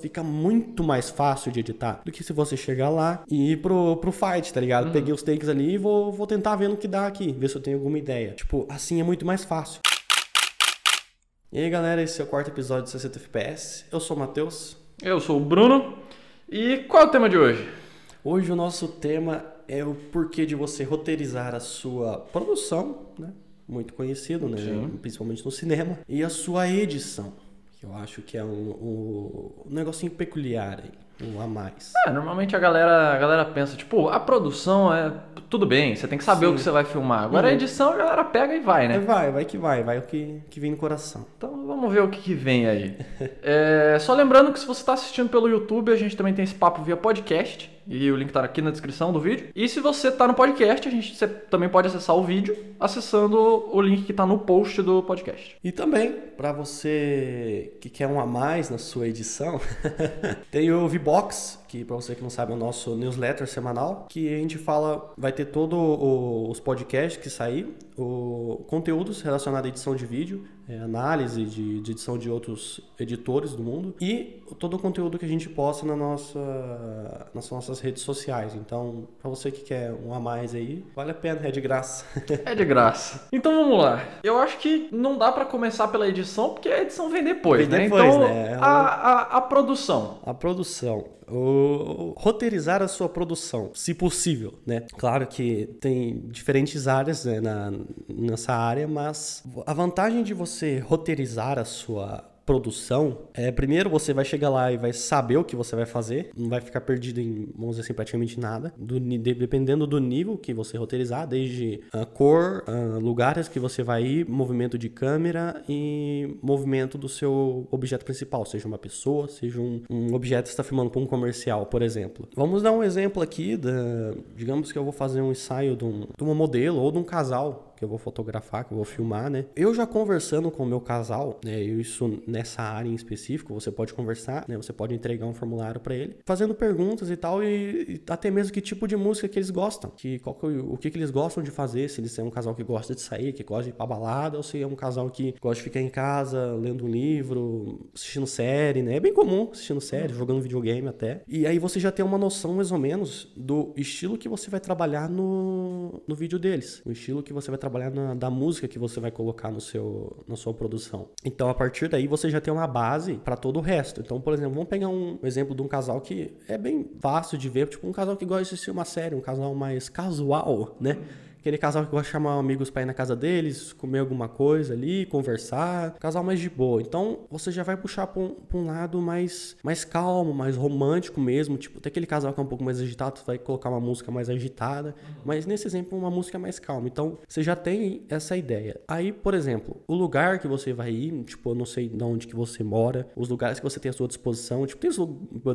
Fica muito mais fácil de editar do que se você chegar lá e ir pro, pro fight, tá ligado? Uhum. Peguei os takes ali e vou, vou tentar ver no que dá aqui, ver se eu tenho alguma ideia. Tipo, assim é muito mais fácil. E aí galera, esse é o quarto episódio de 60 FPS. Eu sou o Matheus. Eu sou o Bruno. E qual é o tema de hoje? Hoje o nosso tema é o porquê de você roteirizar a sua produção, né? Muito conhecido, né? Sim. Principalmente no cinema. E a sua edição eu acho que é um, um, um negocinho peculiar aí um a mais. É, normalmente a galera, a galera pensa, tipo, a produção é tudo bem, você tem que saber Sim. o que você vai filmar. Agora uhum. a edição a galera pega e vai, né? É, vai, vai que vai, vai o que, que vem no coração. Então vamos ver o que, que vem aí. é, só lembrando que se você está assistindo pelo YouTube, a gente também tem esse papo via podcast. E o link está aqui na descrição do vídeo. E se você está no podcast, a gente também pode acessar o vídeo acessando o link que está no post do podcast. E também, para você que quer um a mais na sua edição, tem o Box, que para você que não sabe é o nosso newsletter semanal, que a gente fala, vai ter todos os podcasts que sair, o, conteúdos relacionados à edição de vídeo, é, análise de, de, edição de outros editores do mundo e todo o conteúdo que a gente posta na nossa, nas nossas redes sociais. Então, para você que quer um a mais aí, vale a pena, é de graça. é de graça. Então vamos lá. Eu acho que não dá para começar pela edição, porque a edição vem depois, vem né? Depois, então, né? A, a, a produção. A produção roteirizar a sua produção, se possível, né? Claro que tem diferentes áreas né, na, nessa área, mas a vantagem de você roteirizar a sua produção, é, primeiro você vai chegar lá e vai saber o que você vai fazer, não vai ficar perdido em, vamos dizer assim, praticamente nada, do, dependendo do nível que você roteirizar, desde a cor, lugares que você vai ir, movimento de câmera e movimento do seu objeto principal, seja uma pessoa, seja um, um objeto que está filmando para um comercial, por exemplo. Vamos dar um exemplo aqui, da, digamos que eu vou fazer um ensaio de, um, de uma modelo ou de um casal que eu vou fotografar, que eu vou filmar, né? Eu já conversando com o meu casal, né? Isso nessa área em específico, você pode conversar, né? Você pode entregar um formulário para ele, fazendo perguntas e tal, e, e, até mesmo que tipo de música que eles gostam, que, qual que, o que, que eles gostam de fazer, se eles são um casal que gosta de sair, que gosta de ir pra balada, ou se é um casal que gosta de ficar em casa, lendo um livro, assistindo série, né? É bem comum assistindo série, jogando videogame até. E aí você já tem uma noção mais ou menos do estilo que você vai trabalhar no, no vídeo deles, o estilo que você vai trabalhar trabalhar na, da música que você vai colocar no seu, na sua produção. Então, a partir daí, você já tem uma base para todo o resto. Então, por exemplo, vamos pegar um exemplo de um casal que é bem fácil de ver, tipo um casal que gosta de assistir uma série, um casal mais casual, né? Aquele casal que gosta de chamar amigos para ir na casa deles, comer alguma coisa ali, conversar. Casal mais de boa. Então você já vai puxar para um, um, lado mais, mais calmo, mais romântico mesmo. Tipo, tem aquele casal que é um pouco mais agitado, você vai colocar uma música mais agitada. Mas nesse exemplo, uma música mais calma. Então você já tem essa ideia. Aí, por exemplo, o lugar que você vai ir, tipo, eu não sei de onde que você mora, os lugares que você tem à sua disposição. Tipo, tem,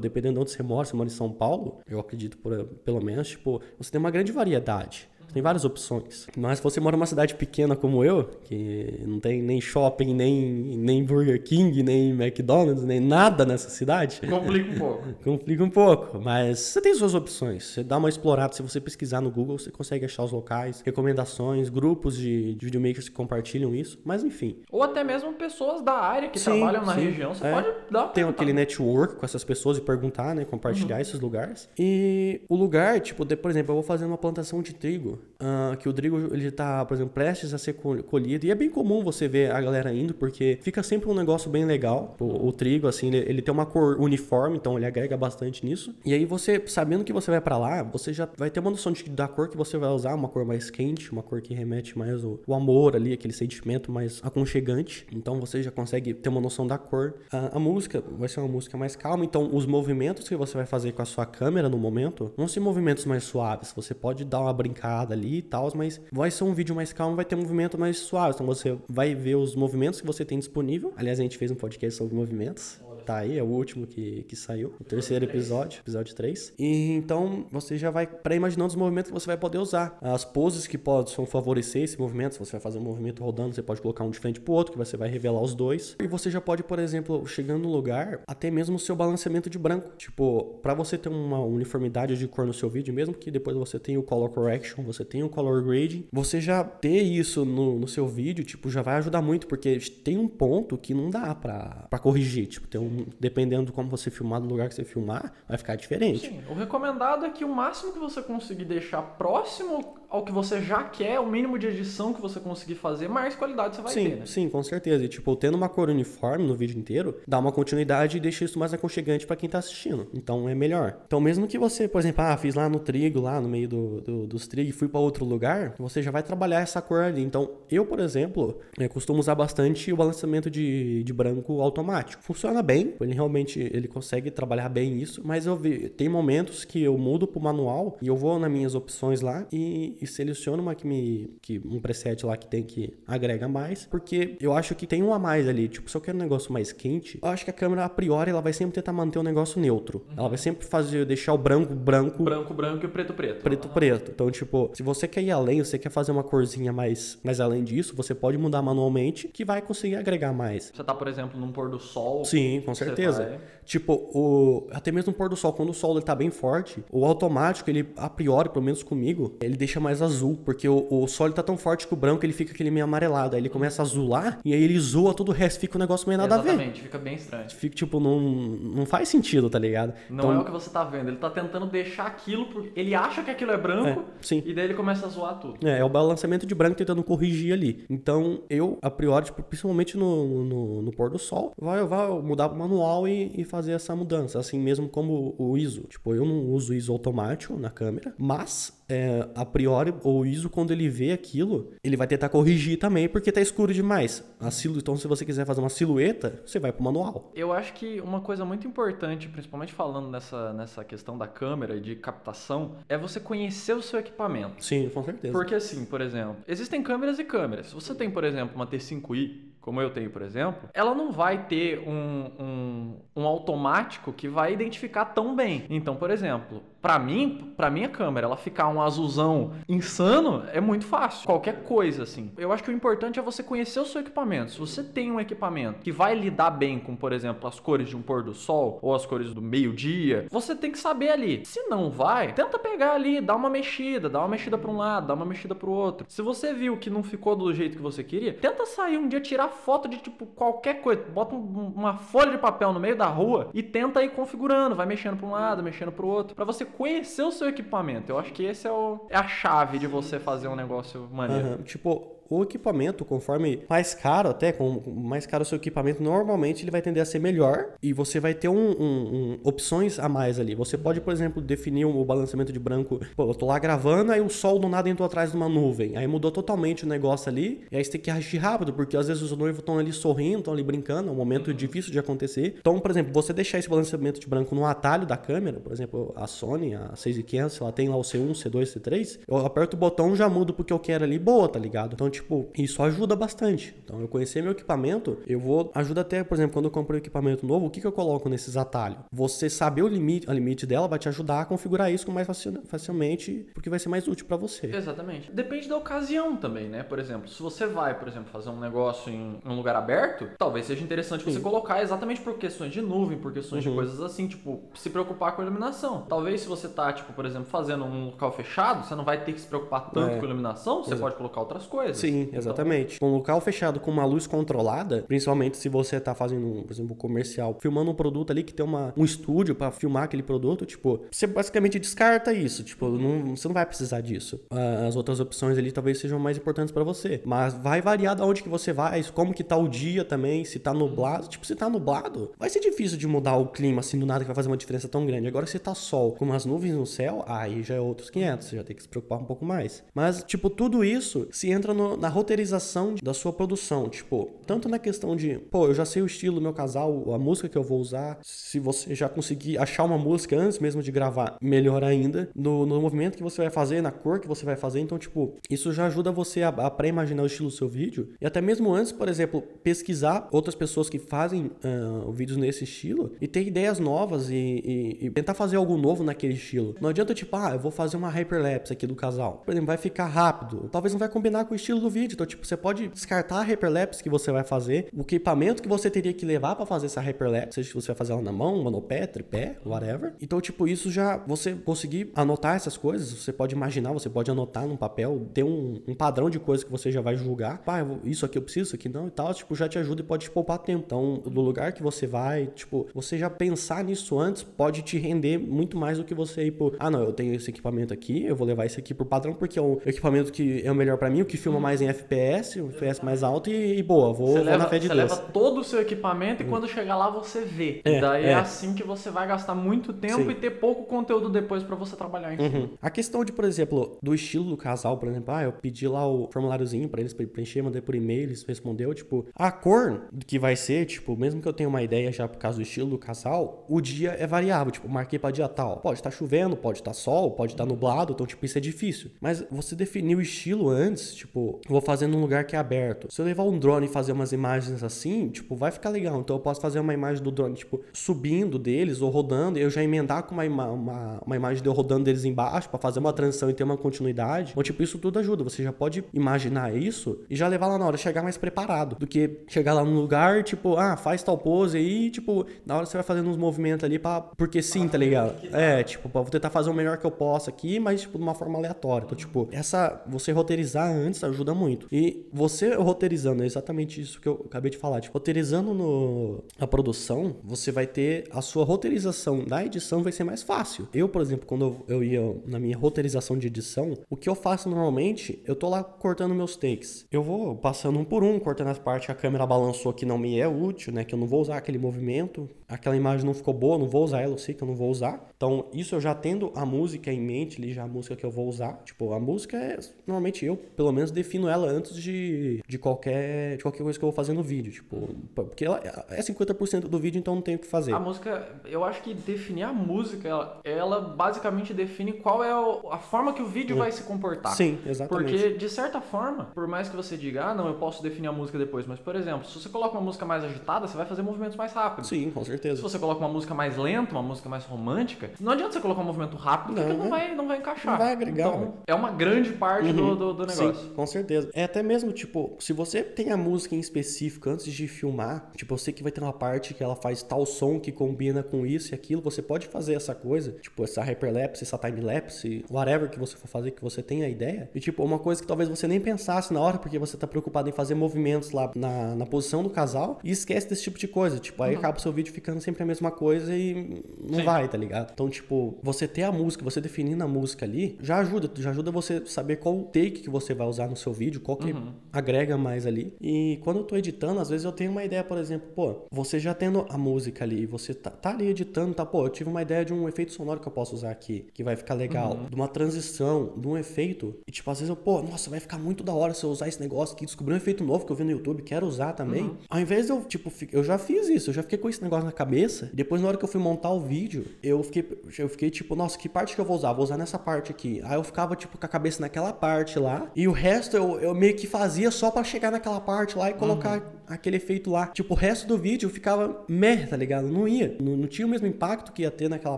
dependendo de onde você mora, você mora em São Paulo, eu acredito por, pelo menos, tipo, você tem uma grande variedade. Tem várias opções. Mas se você mora numa cidade pequena como eu, que não tem nem shopping, nem, nem Burger King, nem McDonald's, nem nada nessa cidade. Complica um pouco. Complica um pouco. Mas você tem suas opções. Você dá uma explorada. Se você pesquisar no Google, você consegue achar os locais, recomendações, grupos de, de videomakers que compartilham isso. Mas enfim. Ou até mesmo pessoas da área que sim, trabalham na sim. região. Você é. pode dar Tem aquele network com essas pessoas e perguntar, né? Compartilhar uhum. esses lugares. E o lugar, tipo, de, por exemplo, eu vou fazer uma plantação de trigo uh, que o trigo ele tá, por exemplo, prestes a ser colhido. E é bem comum você ver a galera indo, porque fica sempre um negócio bem legal. O, o trigo, assim, ele, ele, tem uma cor uniforme, então ele agrega bastante nisso. E aí você, sabendo que você vai para lá, você já vai ter uma noção de, da cor que você vai usar, uma cor mais quente, uma cor que remete mais o, o amor ali, aquele sentimento mais aconchegante. Então você já consegue ter uma noção da cor. a música vai ser uma música mais calma, então os movimentos que você vai fazer com a sua câmera no momento vão ser movimentos mais suaves. Você pode dar uma brincada ali e tal, mas vai ser um vídeo mais calmo, vai ter um movimento mais suave. Então você vai ver os movimentos que você tem disponível. Aliás, a gente fez um podcast sobre movimentos tá aí, é o último que, que saiu, o terceiro episódio, episódio 3. E então você já vai para imaginando os movimentos que você vai poder usar. As poses que possam favorecer esse movimento, se você vai fazer um movimento rodando, você pode colocar um de frente pro outro, que você vai revelar os dois. E você já pode, por exemplo, chegando no lugar, até mesmo o seu balanceamento de branco. Tipo, para você ter uma uniformidade de cor no seu vídeo, mesmo que depois você tenha o color correction, você tenha o color grading, você já ter isso no, no seu vídeo, tipo, já vai ajudar muito, porque tem um ponto que não dá para corrigir. Tipo, tem um dependendo de como você filmar, do lugar que você filmar, vai ficar diferente. Sim, o recomendado é que o máximo que você conseguir deixar próximo ao que você já quer, o mínimo de edição que você conseguir fazer, mais qualidade você vai sim, ter, né? Sim, com certeza. E, tipo, tendo uma cor uniforme no vídeo inteiro, dá uma continuidade e deixa isso mais aconchegante para quem tá assistindo. Então é melhor. Então, mesmo que você, por exemplo, ah, fiz lá no trigo, lá no meio do, do dos trigos e fui para outro lugar, você já vai trabalhar essa cor ali. Então, eu, por exemplo, eu costumo usar bastante o balanceamento de, de branco automático. Funciona bem, ele realmente ele consegue trabalhar bem isso, mas eu vi, tem momentos que eu mudo pro manual e eu vou nas minhas opções lá e, e seleciono uma que me que um preset lá que tem que agrega mais, porque eu acho que tem um a mais ali, tipo, se eu quero um negócio mais quente, eu acho que a câmera a priori ela vai sempre tentar manter o negócio neutro. Uhum. Ela vai sempre fazer deixar o branco branco, branco branco e preto preto. Preto preto. Então, tipo, se você quer ir além, você quer fazer uma corzinha mais mais além disso, você pode mudar manualmente que vai conseguir agregar mais. Você tá, por exemplo, num pôr do sol? Sim, com certeza. Vai... Tipo, o até mesmo no pôr do sol, quando o sol ele tá bem forte, o automático, ele a priori, pelo menos comigo, ele deixa mais azul, porque o, o ele tá tão forte que o branco ele fica aquele meio amarelado. Aí ele começa a azular e aí ele zoa todo o resto, fica um negócio meio nada Exatamente, a ver. Exatamente, fica bem estranho. Fica tipo, não, não faz sentido, tá ligado? Não então, é o que você tá vendo, ele tá tentando deixar aquilo, porque ele acha que aquilo é branco é, sim. e daí ele começa a zoar tudo. É, é o balanceamento de branco tentando corrigir ali. Então, eu, a priori, tipo, principalmente no, no, no pôr do sol, vai, vai mudar pro manual e, e fazer essa mudança, assim mesmo como o ISO. Tipo, eu não uso ISO automático na câmera, mas é, a priori, o ISO, quando ele vê aquilo, ele vai tentar corrigir também, porque tá escuro demais. A silu... Então, se você quiser fazer uma silhueta, você vai pro manual. Eu acho que uma coisa muito importante, principalmente falando nessa, nessa questão da câmera e de captação, é você conhecer o seu equipamento. Sim, com certeza. Porque assim, por exemplo, existem câmeras e câmeras. Se você tem, por exemplo, uma T5i, como eu tenho, por exemplo, ela não vai ter um, um, um automático que vai identificar tão bem. Então, por exemplo, para mim, para minha câmera, ela ficar um azulzão insano é muito fácil. Qualquer coisa assim. Eu acho que o importante é você conhecer o seu equipamento. Se você tem um equipamento que vai lidar bem com, por exemplo, as cores de um pôr do sol ou as cores do meio-dia, você tem que saber ali. Se não vai, tenta pegar ali, dá uma mexida, dá uma mexida para um lado, dá uma mexida para o outro. Se você viu que não ficou do jeito que você queria, tenta sair um dia tirar foto de tipo qualquer coisa, bota um, uma folha de papel no meio da rua e tenta ir configurando, vai mexendo para um lado, mexendo para o outro, para você conhecer o seu equipamento. Eu acho que esse é, o, é a chave de você fazer um negócio maneiro. Uhum. Tipo, o equipamento, conforme mais caro até, com mais caro o seu equipamento, normalmente ele vai tender a ser melhor e você vai ter um, um, um, opções a mais ali. Você pode, por exemplo, definir o balanceamento de branco. Pô, eu tô lá gravando, aí o sol do nada entrou atrás de uma nuvem. Aí mudou totalmente o negócio ali. E aí você tem que agir rápido, porque às vezes os noivos estão ali sorrindo, estão ali brincando, é um momento uhum. difícil de acontecer. Então, por exemplo, você deixar esse balanceamento de branco no atalho da câmera, por exemplo, a Sony, a 6500, ela tem lá o C1, C2, C3, eu aperto o botão já mudo porque eu quero ali, boa, tá ligado? Então, tipo, isso ajuda bastante. Então, eu conhecer meu equipamento, eu vou. Ajuda até, por exemplo, quando eu compro um equipamento novo, o que, que eu coloco nesses atalhos? Você saber o limite, a limite dela vai te ajudar a configurar isso com mais facil, facilmente, porque vai ser mais útil para você. Exatamente. Depende da ocasião também, né? Por exemplo, se você vai, por exemplo, fazer um negócio em um lugar aberto, talvez seja interessante Sim. você colocar exatamente por questões de nuvem, por questões uhum. de coisas assim, tipo, se preocupar com a iluminação. Talvez se você tá, tipo, por exemplo, fazendo um local fechado, você não vai ter que se preocupar tanto é. com a iluminação, você Exato. pode colocar outras coisas. Sim, então, exatamente. Então... Um local fechado com uma luz controlada, principalmente se você tá fazendo, por exemplo, um comercial, filmando um produto ali que tem uma, um estúdio para filmar aquele produto, tipo, você basicamente descarta isso, tipo, não, você não vai precisar disso. As outras opções ali talvez sejam mais importantes para você, mas vai variar da onde que você vai, como que tá o dia também, se tá nublado, tipo, se tá nublado, vai ser difícil de mudar o clima assim do nada que vai fazer uma diferença tão grande. Agora se tá sol com umas nuvens no céu, aí já é outros 500, você já tem que se preocupar um pouco mais. Mas, tipo, tudo isso se entra no, na roteirização da sua produção. Tipo, tanto na questão de, pô, eu já sei o estilo do meu casal, a música que eu vou usar. Se você já conseguir achar uma música antes mesmo de gravar, melhor ainda. No, no movimento que você vai fazer, na cor que você vai fazer. Então, tipo, isso já ajuda você a, a pré-imaginar o estilo do seu vídeo. E até mesmo antes, por exemplo, pesquisar outras pessoas que fazem uh, vídeos nesse estilo e ter ideias novas e, e, e tentar fazer algo novo naquele estilo. Não adianta, tipo, ah, eu vou fazer uma hyperlapse aqui do casal. Por exemplo, vai ficar rápido. Talvez não vai combinar com o estilo do vídeo. Então, tipo, você pode descartar a hyperlapse que você vai fazer, o equipamento que você teria que levar para fazer essa hyperlapse, seja que você vai fazer ela na mão, monopé, tripé, whatever. Então, tipo, isso já você conseguir anotar essas coisas, você pode imaginar, você pode anotar num papel, ter um, um padrão de coisas que você já vai julgar. Pá, isso aqui eu preciso, isso aqui não e tal, tipo, já te ajuda e pode te poupar tempo. Então, do lugar que você vai, tipo, você já pensar nisso antes pode te render muito mais do que você ir por, ah, não, eu tenho esse equipamento aqui, eu vou levar esse aqui pro padrão porque é o equipamento que é o melhor para mim, o que filma mais em FPS, o FPS mais alto e, e boa, vou, vou leva, na fé de você Deus. leva todo o seu equipamento e quando chegar lá você vê. É, daí é. é. assim que você vai gastar muito tempo Sim. e ter pouco conteúdo depois para você trabalhar em uhum. A questão de, por exemplo, do estilo do casal, por exemplo, ah, eu pedi lá o formuláriozinho para eles preencher, mandei por e-mail, eles respondeu, tipo, a cor que vai ser, tipo, mesmo que eu tenha uma ideia já por causa do estilo do casal, o dia é variável, tipo, marquei para dia tal. Pode estar tá chovendo, pode estar tá sol, pode estar tá nublado, então tipo, isso é difícil. Mas você definir o estilo antes, tipo, vou fazer num lugar que é aberto. Se eu levar um drone e fazer umas imagens assim, tipo, vai ficar legal. Então eu posso fazer uma imagem do drone, tipo, subindo deles ou rodando, e eu já emendar com uma, uma, uma imagem de eu rodando deles embaixo para fazer uma transição e ter uma continuidade. Então, tipo, isso tudo ajuda. Você já pode imaginar isso e já levar lá na hora, chegar mais preparado do que chegar lá num lugar, tipo, ah, faz tal pose aí, tipo, na hora você vai fazendo uns movimentos ali para porque sim, tá ligado? É, tipo, vou tentar fazer o melhor que eu posso aqui, mas tipo de uma forma aleatória. Então, tipo, essa você roteirizar antes ajuda muito. E você roteirizando é exatamente isso que eu acabei de falar, tipo, roteirizando no a produção, você vai ter a sua roteirização da edição vai ser mais fácil. Eu, por exemplo, quando eu, eu ia na minha roteirização de edição, o que eu faço normalmente, eu tô lá cortando meus takes. Eu vou passando um por um, cortando as partes que a câmera balançou que não me é útil, né, que eu não vou usar aquele movimento, aquela imagem não ficou boa, não vou usar ela, eu sei que eu não vou usar. Então, isso eu já tendo a música em mente, ali já a música que eu vou usar. Tipo, a música é normalmente eu, pelo menos defino ela antes de, de qualquer de qualquer coisa que eu vou fazer no vídeo, tipo, porque ela é 50% do vídeo, então não tem o que fazer. A música, eu acho que definir a música, ela, ela basicamente define qual é o, a forma que o vídeo hum. vai se comportar. Sim, exatamente. Porque de certa forma, por mais que você diga, ah, não, eu posso definir a música depois, mas por exemplo, se você coloca uma música mais agitada, você vai fazer movimentos mais rápidos. Sim, com certeza. Se você coloca uma música mais lenta, uma música mais romântica, não adianta você colocar um movimento rápido, não, porque não vai, não vai encaixar. Não vai agregar. Então, é uma grande parte uhum. do, do, do, negócio. Sim, com certeza. É até mesmo, tipo, se você tem a música em específico antes de filmar, tipo, eu sei que vai ter uma parte que ela faz tal som que combina com isso e aquilo, você pode fazer essa coisa, tipo, essa hyperlapse, essa timelapse, whatever que você for fazer, que você tenha a ideia. E, tipo, uma coisa que talvez você nem pensasse na hora, porque você tá preocupado em fazer movimentos lá na, na posição do casal e esquece desse tipo de coisa. Tipo, aí uhum. acaba o seu vídeo ficando sempre a mesma coisa e não Sim. vai, tá ligado? Então, tipo, você ter a música, você definindo a música ali, já ajuda, já ajuda você saber qual take que você vai usar no seu vídeo, qual que uhum. agrega mais ali. E quando eu tô editando, às vezes eu tenho uma ideia, por exemplo, pô, você já tendo a música ali, você tá, tá ali editando, tá, pô, eu tive uma ideia de um efeito sonoro que eu posso usar aqui, que vai ficar legal, uhum. de uma transição, de um efeito, e tipo, às vezes eu, pô, nossa, vai ficar muito da hora se eu usar esse negócio aqui, descobri um efeito novo que eu vi no YouTube, quero usar também. Uhum. Ao invés de eu, tipo, eu já fiz isso, eu já fiquei com esse negócio na cabeça, e depois na hora que eu fui montar o vídeo, eu fiquei, eu fiquei tipo, nossa, que parte que eu vou usar? Vou usar nessa parte aqui. Aí eu ficava, tipo, com a cabeça naquela parte lá. E o resto eu, eu meio que fazia só para chegar naquela parte lá e colocar uhum. aquele efeito lá. Tipo, o resto do vídeo ficava merda, tá ligado? Não ia. Não, não, tinha o mesmo impacto que ia ter naquela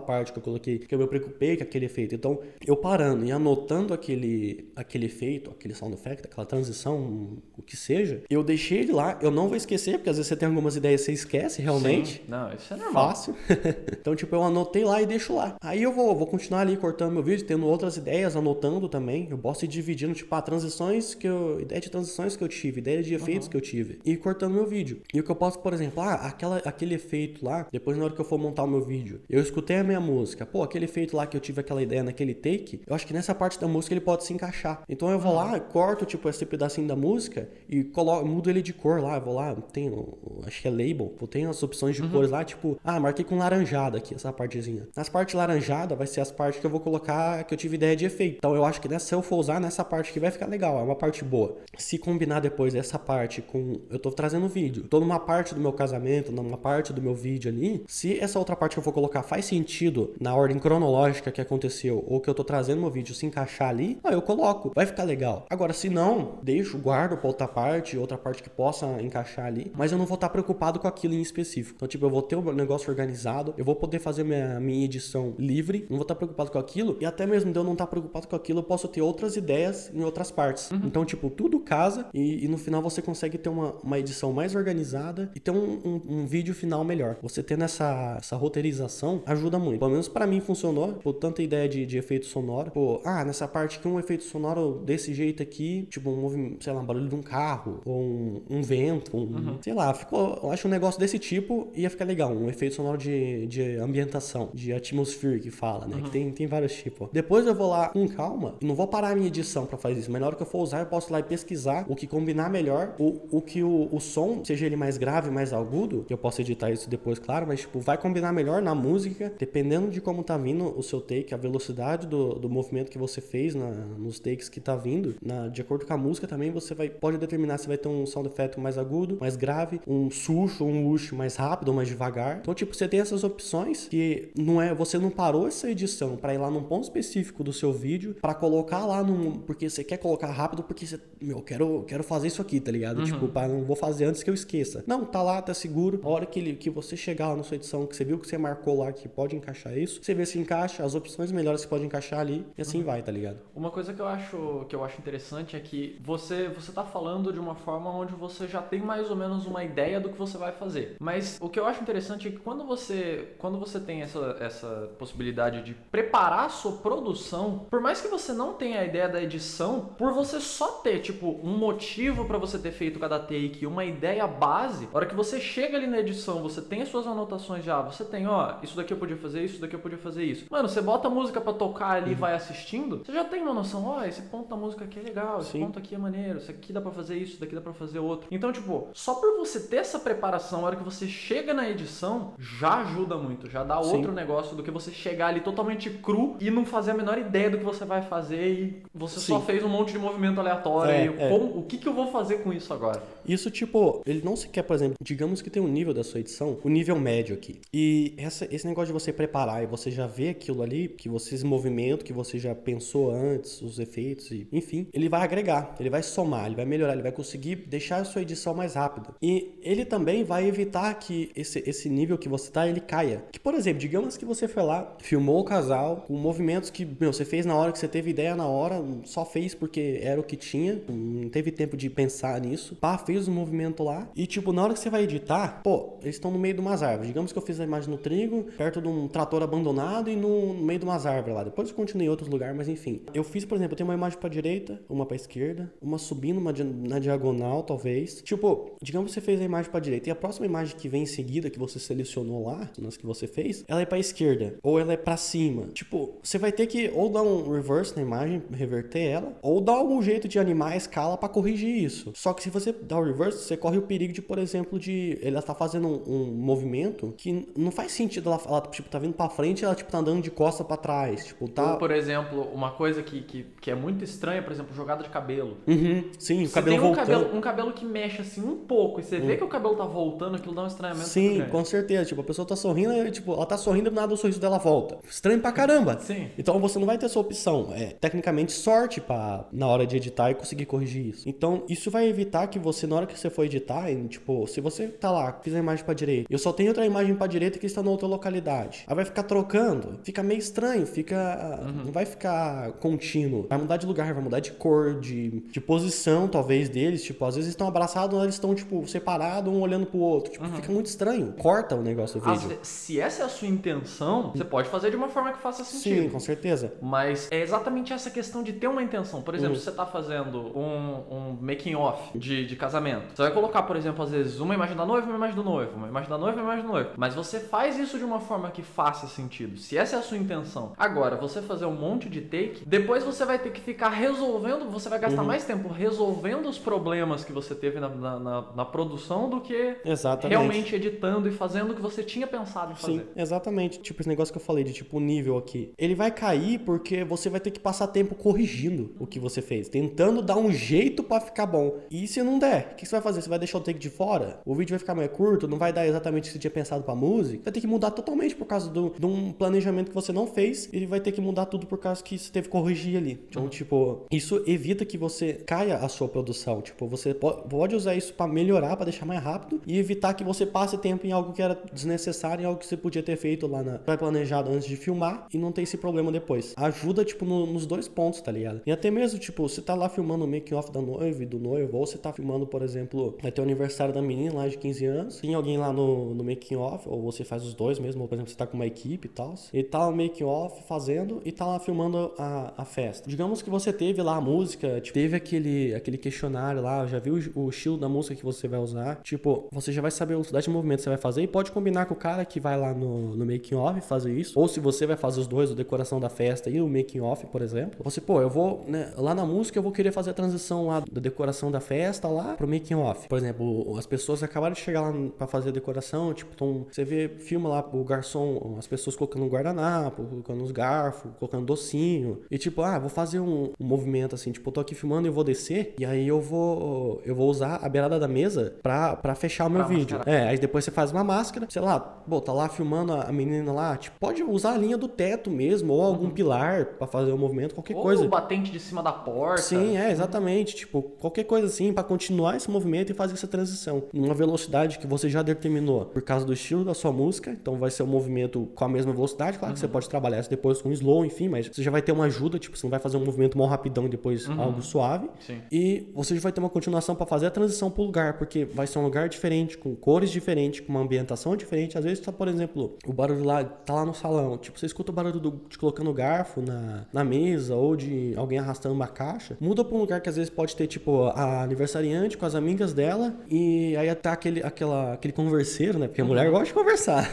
parte que eu coloquei, que eu me preocupei com aquele efeito. Então, eu parando e anotando aquele, aquele efeito, aquele sound effect, aquela transição, o que seja, eu deixei ele lá. Eu não vou esquecer, porque às vezes você tem algumas ideias e você esquece realmente. Sim. Não, isso é normal. Fácil. então, tipo, eu anotei lá e deixo lá. Aí eu vou, vou continuar ali cortando meu vídeo, tendo outras ideias, anotando também. Eu posso ir dividindo, tipo, a transições que eu. Ideia de transições que eu tive, ideia de efeitos uhum. que eu tive. E cortando meu vídeo. E o que eu posso, por exemplo, ah, aquela, aquele efeito lá, depois na hora que eu for montar o meu vídeo, eu escutei a minha música. Pô, aquele efeito lá que eu tive aquela ideia naquele take, eu acho que nessa parte da música ele pode se encaixar. Então eu vou uhum. lá, corto, tipo, esse pedacinho da música e coloco, mudo ele de cor lá. Eu vou lá, tenho, acho que é label, tenho as opções de uhum. cores lá, tipo, ah, marquei com laranjada aqui, essa partezinha. Nas partes laranjada vai ser as partes que eu vou colocar que eu tive ideia de efeito. Então eu acho que nessa, se eu for usar nessa parte que vai ficar legal, é uma parte boa. Se combinar depois essa parte com. Eu tô trazendo vídeo. Tô numa parte do meu casamento, numa parte do meu vídeo ali. Se essa outra parte que eu vou colocar faz sentido na ordem cronológica que aconteceu ou que eu tô trazendo no vídeo se encaixar ali, ah, eu coloco. Vai ficar legal. Agora, se não, deixo, guardo pra outra parte, outra parte que possa encaixar ali. Mas eu não vou estar preocupado com aquilo em específico. Então, tipo, eu vou ter o um negócio organizado, eu vou poder fazer minha, minha edição livre, não vou estar preocupado com aquilo. E até mesmo de eu não estar preocupado com aquilo, eu posso ter outras ideias em outras partes. Uhum. Então, tipo, tudo casa e, e, no final você consegue ter uma, uma edição mais organizada e ter um, um, um vídeo final melhor. Você tendo essa, essa roteirização ajuda muito. Pelo menos para mim funcionou. Por tanta ideia de, de efeito sonoro. Pô, ah, nessa parte aqui um efeito sonoro desse jeito aqui, tipo um movimento, sei lá, um barulho de um carro ou um, um vento, um, uhum. sei lá, ficou, eu acho um negócio desse tipo ia ficar legal. Um efeito sonoro de, de ambientação, de atmosfera que fala, né? Uhum. Que tem, tem vários tipos. Depois eu vou lá com calma e não vou parar a minha edição para fazer isso, mas na hora que eu for usar, eu posso ir lá e pesquisar o que combinar melhor, o, o que o, o som, seja ele mais grave, mais agudo, que eu posso editar isso depois, claro, mas tipo, vai combinar melhor na música, dependendo de como tá vindo o seu take, a velocidade do, do movimento que você fez na, nos takes que tá vindo, na, de acordo com a música também você vai pode determinar se vai ter um sound effect mais agudo, mais grave, um sucho um whoosh mais rápido ou mais devagar. Então, tipo, você tem essas opções que não é, você não parou essa edição para ir lá num ponto específico do seu vídeo para colocar lá num, porque você quer colocar rápido porque você, meu, quero quero fazer isso aqui, tá ligado? Uhum. Tipo, para não vou fazer antes que eu esqueça. Não, tá lá, tá seguro. A hora que ele, que você chegar lá na sua edição, que você viu que você marcou lá que pode encaixar isso, você vê se encaixa, as opções melhores que pode encaixar ali e assim uhum. vai, tá ligado? Uma coisa que eu acho que eu acho interessante é que você você tá falando de uma forma onde você já tem mais ou menos uma ideia do que você vai fazer. Mas o que eu acho interessante é que quando você quando você tem essa essa possibilidade de preparar a sua produção, por mais que você não tenha a ideia da edição, por você só ter tipo um motivo para você ter feito cada take, uma ideia base, a hora que você chega ali na edição, você tem as suas anotações já, você tem, ó, isso daqui eu podia fazer isso, isso daqui eu podia fazer isso. Mano, você bota a música para tocar ali e uhum. vai assistindo, você já tem uma noção, ó, esse ponto da música aqui é legal, esse Sim. ponto aqui é maneiro, isso aqui dá para fazer isso, isso daqui dá para fazer outro. Então, tipo, só por você ter essa preparação, a hora que você chega na edição, já ajuda muito, já dá Sim. outro negócio do que você chegar ali totalmente cru e não fazer a menor ideia do que você vai fazer e você Sim. só fez um monte de movimento aleatório é, e é. Como, o que, que eu vou fazer com isso agora? Isso, tipo, ele não se quer, por exemplo, digamos que tem um nível da sua edição, o nível médio aqui. E essa, esse negócio de você preparar e você já vê aquilo ali, que você, esse movimento que você já pensou antes, os efeitos, e, enfim, ele vai agregar, ele vai somar, ele vai melhorar, ele vai conseguir deixar a sua edição mais rápida. E ele também vai evitar que esse, esse nível que você tá, ele caia. Que, por exemplo, digamos que você foi lá, filmou o casal, com movimentos que, meu, você fez na hora que você teve ideia na hora, só fez porque era o que tinha, não teve tempo de pensar nisso. Pá, fez o movimento lá. E, tipo, na hora que você vai editar, pô, eles estão no meio de umas árvores. Digamos que eu fiz a imagem no trigo, perto de um trator abandonado e no, no meio de umas árvores lá. Depois eu continuei em outros lugares, mas enfim. Eu fiz, por exemplo, eu tenho uma imagem pra direita, uma pra esquerda, uma subindo uma na diagonal, talvez. Tipo, digamos que você fez a imagem pra direita e a próxima imagem que vem em seguida, que você selecionou lá, nas que você fez, ela é pra esquerda. Ou ela é pra cima. Tipo, você vai ter que ou dar um reverse na imagem, reverter ela, ou dar algum jeito de animar a escala para corrigir isso. Só que se você dá o reverse, você corre o perigo de, por exemplo, de ela tá fazendo um, um movimento que não faz sentido ela, ela tipo, tá vindo para frente, ela tipo tá andando de costa para trás, tipo, tá Ou, por exemplo, uma coisa que, que, que, é muito estranha, por exemplo, jogada de cabelo. Uhum, sim, o você cabelo tem um voltando. cabelo, um cabelo que mexe assim um pouco e você vê hum. que o cabelo tá voltando, aquilo dá um estranhamento. Sim, com certeza, tipo, a pessoa tá sorrindo, e, tipo, ela tá sorrindo e nada o sorriso dela volta. Estranho pra caramba. Sim. Então você não vai ter essa opção. É tecnicamente sorte para na hora de editar e conseguir corrigir isso. Então, isso vai evitar que você, na hora que você for editar, tipo, se você tá lá, fiz a imagem pra direita, eu só tenho outra imagem pra direita que está na outra localidade. Aí vai ficar trocando, fica meio estranho, fica. Uhum. Não vai ficar contínuo. Vai mudar de lugar, vai mudar de cor, de, de posição, talvez, deles. Tipo, às vezes estão abraçados, eles estão, tipo, separados, um olhando pro outro. Tipo, uhum. fica muito estranho. Corta o negócio do vídeo. se essa é a sua intenção, você pode fazer de uma forma que faça sentido. Sim, com certeza. Mas é exatamente essa questão de ter uma intenção. Por exemplo, uhum. se você tá fazendo um, um making off de, de casamento, você vai colocar, por exemplo, às vezes uma imagem da noiva e uma imagem do noivo, uma imagem da noiva e uma imagem do noivo. Mas você faz isso de uma forma que faça sentido. Se essa é a sua intenção. Agora, você fazer um monte de take, depois você vai ter que ficar resolvendo, você vai gastar uhum. mais tempo resolvendo os problemas que você teve na, na, na, na produção do que exatamente. realmente editando e fazendo o que você tinha pensado em fazer. Sim, exatamente. Tipo, esse negócio que eu falei de tipo nível aqui. Ele vai cair porque você vai ter que passar tempo corrigindo o que você fez, tentando dar um jeito para ficar bom. E se não der, ué, o que você vai fazer? Você vai deixar o take de fora? O vídeo vai ficar mais curto, não vai dar exatamente o que você tinha pensado pra música. Vai ter que mudar totalmente por causa do, de um planejamento que você não fez e vai ter que mudar tudo por causa que você teve que corrigir ali. Então, uhum. tipo, isso evita que você caia a sua produção. Tipo, você pode usar isso para melhorar, para deixar mais rápido e evitar que você passe tempo em algo que era desnecessário, em algo que você podia ter feito lá na pré-planejado antes de filmar e não ter esse problema depois. Ajuda, tipo, no, nos dois pontos, tá ligado? E até mesmo, tipo, você tá lá filmando o making-off da noiva e do noivo, ou você tá filmando, por exemplo, vai ter o aniversário da menina lá de 15 anos, tem alguém lá no, no making-off, ou você faz os dois mesmo, ou, por exemplo, você tá com uma equipe e tal, ele tá no making-off fazendo e tá lá filmando a, a festa. Digamos que você teve lá a música, tipo, teve aquele, aquele questionário lá, já viu o, o estilo da música que você vai usar, tipo, você já vai saber a velocidade de movimento que você vai fazer e pode combinar com o cara que vai lá no, no making-off fazer isso, ou se você vai fazer os dois, a decoração da festa e o making-off, por exemplo, você, pô, eu vou, né, lá na música eu vou querer fazer a transição lá da decoração da festa lá pro making-off. Por exemplo, as pessoas acabaram de chegar lá pra fazer a decoração, tipo, então, você vê, filma lá o garçom, as pessoas colocando um guardanapo, colocando os garfos, colocando docinho, e tipo, ah, vou fazer um, um movimento assim, tipo, eu tô aqui filmando e eu vou descer, e aí eu vou, eu vou usar a beirada da mesa pra, pra fechar o meu pra vídeo. Máscara. É, aí depois você faz uma máscara, sei lá, pô, tá lá filmando a menina lá, tipo, pode usar a linha do teto mesmo, ou algum uhum. pilar para fazer o movimento, qualquer ou coisa. Ou o batente de cima da porta. Sim, é, exatamente. Tipo, qualquer coisa assim para continuar esse movimento e fazer essa transição. Numa velocidade que você já determinou por causa do estilo da sua música, então vai ser um movimento com a mesma velocidade, claro uhum. que você uhum. pode trabalhar isso depois com slow, enfim, mas você já vai ter uma ajuda, tipo, você não vai fazer um movimento mal rapidão e depois uhum. algo suave. Sim. E você já vai ter uma continuação para fazer a transição pro lugar, porque vai ser um lugar diferente, com cores diferentes, com uma ambientação diferente. Às vezes tá, por exemplo, o barulho lá tá lá no salão, tipo, você escuta o barulho do, de colocando garfo na, na mesa ou de alguém arrastando uma caixa, muda pra um lugar que às vezes pode ter, tipo, a aniversariante com as amigas dela e aí tá aquele, aquela, aquele converseiro, né? Porque a mulher gosta de conversar.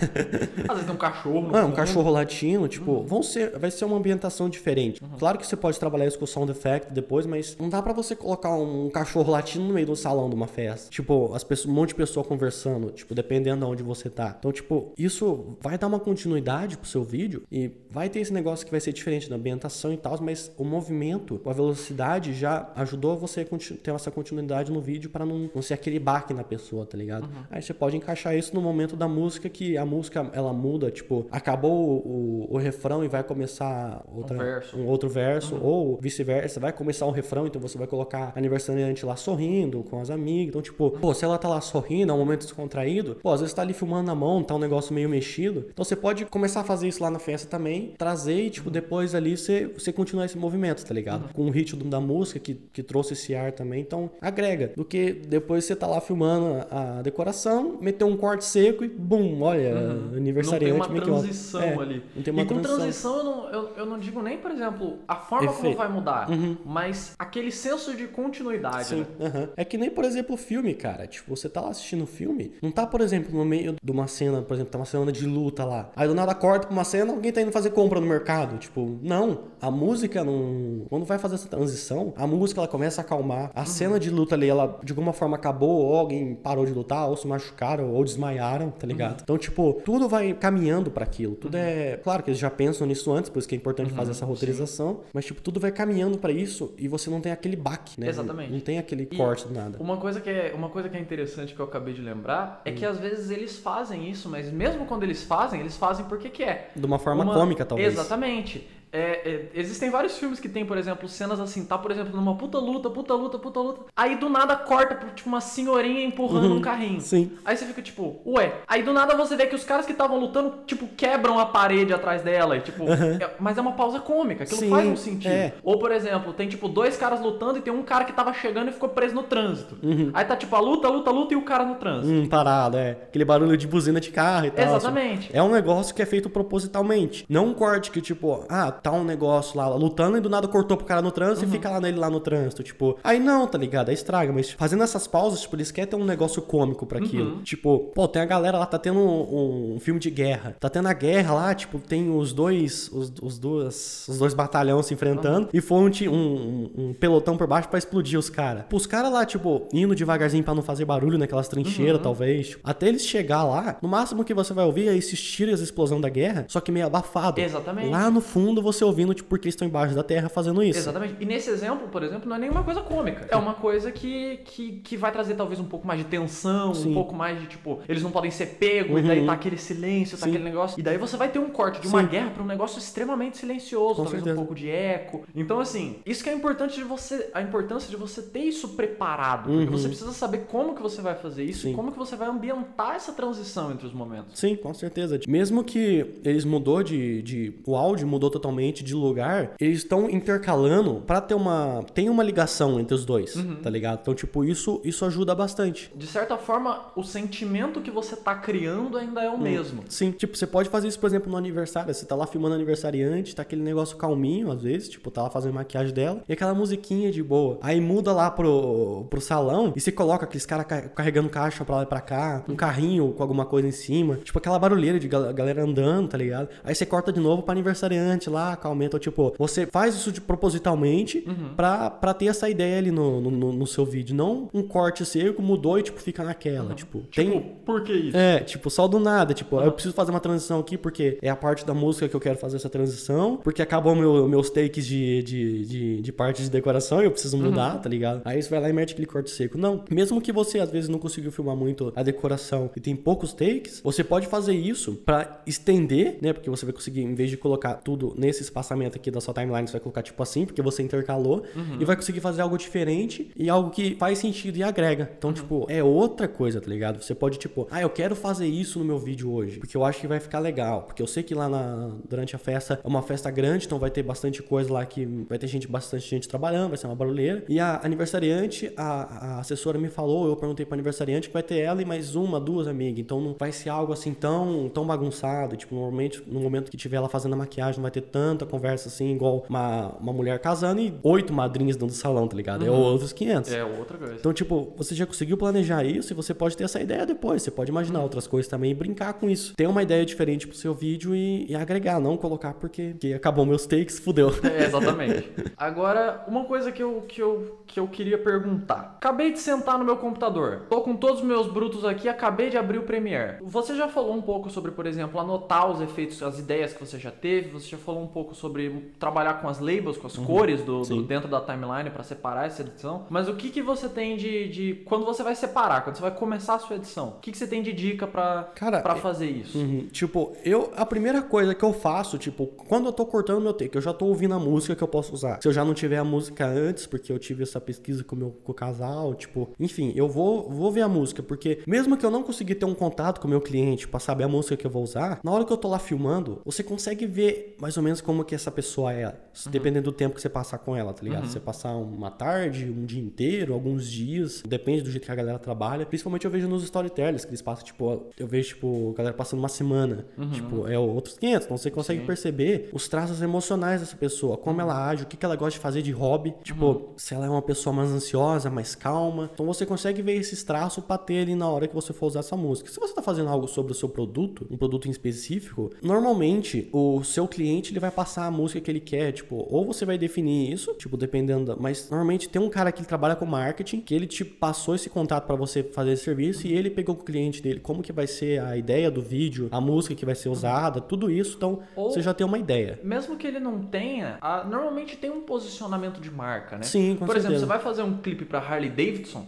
Às vezes tem um cachorro. Ah, um cachorro latino, tipo, uhum. vão ser, vai ser uma ambientação diferente. Uhum. Claro que você pode trabalhar isso com sound effect depois, mas não dá para você colocar um cachorro latino no meio do salão de uma festa. Tipo, as pessoas, um monte de pessoa conversando, tipo, dependendo de onde você tá. Então, tipo, isso vai dar uma continuidade pro seu vídeo e vai ter esse negócio que vai ser diferente da ambientação e tal, mas o movimento, a velocidade já ajudou você a ter essa continuidade no vídeo para não, não ser aquele baque na pessoa, tá ligado? Uhum. Aí você pode encaixar isso no momento da música que a música ela muda, tipo, acabou o, o, o refrão e vai começar outra, um, um outro verso, uhum. ou vice-versa, vai começar um refrão, então você vai colocar a aniversariante lá sorrindo com as amigas. Então, tipo, pô, se ela tá lá sorrindo, é um momento descontraído, pô, às vezes tá ali filmando na mão, tá um negócio meio mexido. Então você pode começar a fazer isso lá na festa também, trazer e, tipo, depois ali você, você continuar esse movimento, tá ligado? Uhum. Com o ritmo da música que, que trouxe esse ar também. Então, agrega. Do que depois você tá lá filmando a decoração, meter um corte seco e bum, olha, uhum. aniversariante. Não tem uma transição é, ali. Não tem uma e com transição, transição eu, não, eu, eu não digo nem, por exemplo, a forma Efeito. como vai mudar, uhum. mas aquele senso de continuidade. Sim. Né? Uhum. É que nem, por exemplo, o filme, cara. Tipo, você tá lá assistindo o filme, não tá, por exemplo, no meio de uma cena, por exemplo, tá uma cena de luta lá. Aí do nada corta pra uma cena, alguém tá indo fazer compra no mercado. Tipo, não. A música não. Quando vai fazer essa transição, a música ela começa a acalmar. A uhum. cena de luta ali, ela de alguma forma acabou, ou alguém parou de lutar, ou se machucaram, ou desmaiaram, tá ligado? Uhum. Então, tipo, tudo vai caminhando para aquilo. Tudo uhum. é. Claro que eles já pensam nisso antes, por isso que é importante fazer essa roteirização. Sim. Mas, tipo, tudo vai caminhando para isso e você não tem aquele baque, né? Exatamente. Não tem aquele e corte do nada. Uma coisa, que é, uma coisa que é interessante que eu acabei de lembrar é hum. que às vezes eles fazem isso, mas mesmo quando eles fazem, eles fazem porque que é. De uma forma uma... cômica, talvez. Exatamente. É, é, existem vários filmes que tem, por exemplo, cenas assim, tá, por exemplo, numa puta luta, puta luta, puta luta. Aí do nada corta por tipo uma senhorinha empurrando uhum, um carrinho. Sim. Aí você fica tipo, ué. Aí do nada você vê que os caras que estavam lutando, tipo, quebram a parede atrás dela. E, tipo, uhum. é, mas é uma pausa cômica, aquilo Sim, faz um sentido. É. Ou, por exemplo, tem tipo dois caras lutando e tem um cara que tava chegando e ficou preso no trânsito. Uhum. Aí tá tipo a luta, luta, luta e o cara no trânsito. Hum, parado, é. Aquele barulho de buzina de carro e tal. Exatamente. Assim. É um negócio que é feito propositalmente. Não um corte que, tipo, ah, tá um negócio lá lutando e do nada cortou pro cara no trânsito uhum. e fica lá nele lá no trânsito. Tipo, aí não, tá ligado? Aí estraga. Mas fazendo essas pausas, tipo, eles querem ter um negócio cômico para aquilo. Uhum. Tipo, pô, tem a galera lá, tá tendo um, um, filme de guerra. Tá tendo a guerra lá, tipo, tem os dois, os, os dois, os dois batalhões se enfrentando uhum. e foi um, um, um, pelotão por baixo para explodir os caras. Os caras lá, tipo, indo devagarzinho para não fazer barulho naquelas trincheiras, uhum. talvez. Tipo, até eles chegar lá, no máximo que você vai ouvir é esses tiros e explosão da guerra, só que meio abafado. Exatamente. Lá no fundo você ouvindo, tipo, porque eles estão embaixo da terra fazendo isso. Exatamente. E nesse exemplo, por exemplo, não é nenhuma coisa cômica. É uma coisa que, que, que vai trazer talvez um pouco mais de tensão, Sim. um pouco mais de tipo, eles não podem ser pegos, e daí tá aquele silêncio, tá Sim. aquele negócio. E daí você vai ter um corte de uma Sim. guerra pra um negócio extremamente silencioso, Com talvez certeza. um pouco de eco. Então, assim, isso que é importante de você. A importância de você ter isso preparado. Porque você precisa saber como que você vai fazer isso e Sim. como que você vai ambientar essa transição entre os momentos. Sim, com certeza. Mesmo que eles mudou de, de o áudio mudou totalmente de lugar, eles estão intercalando pra ter uma tem uma ligação entre os dois, tá ligado? Então, tipo, isso isso ajuda bastante. De certa forma, o sentimento que você tá criando ainda é o mesmo. Sim, tipo, você pode fazer isso, por exemplo, no aniversário. Você tá lá filmando aniversariante, tá aquele negócio calminho, às vezes, tipo, tá lá fazendo maquiagem dela, e aquela musiquinha de boa. Aí muda lá pro, pro salão e você coloca aqueles caras ca- carregando caixa pra lá e pra cá, um carrinho com alguma coisa em cima, tipo aquela barulheira de gal- galera andando, tá ligado? Aí você corta de novo pra aniversariante lá, calmento. Então, tipo, você faz isso de, propositalmente pra, pra ter essa ideia ali no, no, no- seu vídeo. Não um corte seco, mudou e, tipo, fica naquela. Tipo, tem. Tipo, por que isso? É, tipo, só do nada. Tipo, eu preciso fazer uma transição aqui porque é a parte da música que eu quero fazer essa transição. Porque acabou meu, meus takes de, de, de, de parte de decoração e eu preciso mudar, tá ligado? Aí você vai lá e mete aquele corte seco. Não, mesmo que você às vezes não conseguiu filmar muito a decoração e tem poucos takes, você pode fazer isso pra estender, né? Porque você vai conseguir, em vez de colocar tudo nesse espaçamento aqui da sua timeline, você vai colocar tipo assim, porque você intercalou e vai conseguir fazer algo diferente e algo que faz sentido e agrega. Então, tipo, é outra coisa, tá ligado? Você pode, tipo, ah, eu quero fazer isso no meu vídeo hoje, porque eu acho que vai ficar legal. Porque eu sei que lá na, durante a festa é uma festa grande, então vai ter bastante coisa lá que vai ter gente, bastante gente trabalhando, vai ser uma barulheira. E a aniversariante, a, a assessora me falou, eu perguntei pra aniversariante que vai ter ela e mais uma, duas amigas. Então não vai ser algo assim tão, tão bagunçado. Tipo, normalmente, no momento que tiver ela fazendo a maquiagem, não vai ter tanta conversa assim, igual uma, uma mulher casando e oito madrinhas dentro do salão, tá ligado? É outros 500. É outra coisa. Então, tipo, você já conseguiu planejar isso e você pode ter essa ideia depois. Você pode imaginar outras coisas também e brincar com isso. Ter uma ideia diferente pro seu vídeo e, e agregar, não colocar porque, porque acabou meus takes, fudeu. É, exatamente. Agora, uma coisa que eu, que, eu, que eu queria perguntar. Acabei de sentar no meu computador. Tô com todos os meus brutos aqui, acabei de abrir o Premiere. Você já falou um pouco sobre, por exemplo, anotar os efeitos, as ideias que você já teve. Você já falou um pouco sobre trabalhar com as labels, com as cores do, do- dentro da timeline para separar essa edição. Mas o que, que você tem de, de. Quando você vai separar, quando você vai começar a sua edição, o que, que você tem de dica pra é- fazer isso? Uhum. Tipo, eu. A primeira coisa que eu faço, tipo, quando eu tô cortando meu take, eu já tô ouvindo a música que eu posso usar. Se eu já não tiver a música antes, porque eu tive essa pesquisa com o meu com o casal, tipo, enfim, eu vou, vou ver a música, porque mesmo que eu não conseguir ter um contato com o meu cliente pra saber a música que eu vou usar, na hora que eu tô lá filmando, você consegue ver mais ou menos como que essa pessoa é, dependendo do tempo que você passar com ela, tá ligado? Você passar uma tarde, um dia inteiro, alguns dias, depende do jeito que a galera trabalha. Principalmente eu vejo nos storytellers, que eles passam, tipo, eu vejo, tipo, a galera passando uma semana, tipo, é outros 500, então você consegue perceber os traços emocionais dessa pessoa, como ela age, o que, que ela gosta de fazer de hobby, tipo, se ela é uma pessoa mais ansiosa, mais calma. Então você consegue ver esses traços pra ter ali na hora que você for usar essa música. Se você tá fazendo algo sobre o seu produto, um produto em específico, normalmente o seu cliente ele vai passar a música que ele quer, tipo, ou você vai definir isso, tipo, dependendo da... Mas normalmente tem um cara que trabalha com marketing, que ele te passou esse contato pra você fazer esse serviço e ele pegou com o cliente dele como que vai ser a ideia do vídeo, a música que vai ser usada, tudo isso, então Ou- você já tem uma ideia. Mesmo que ele não tenha, a- normalmente tem um posicionamento de marca, né? Sim, com Por exemplo, certeza. você vai fazer um clipe pra Harley Davidson,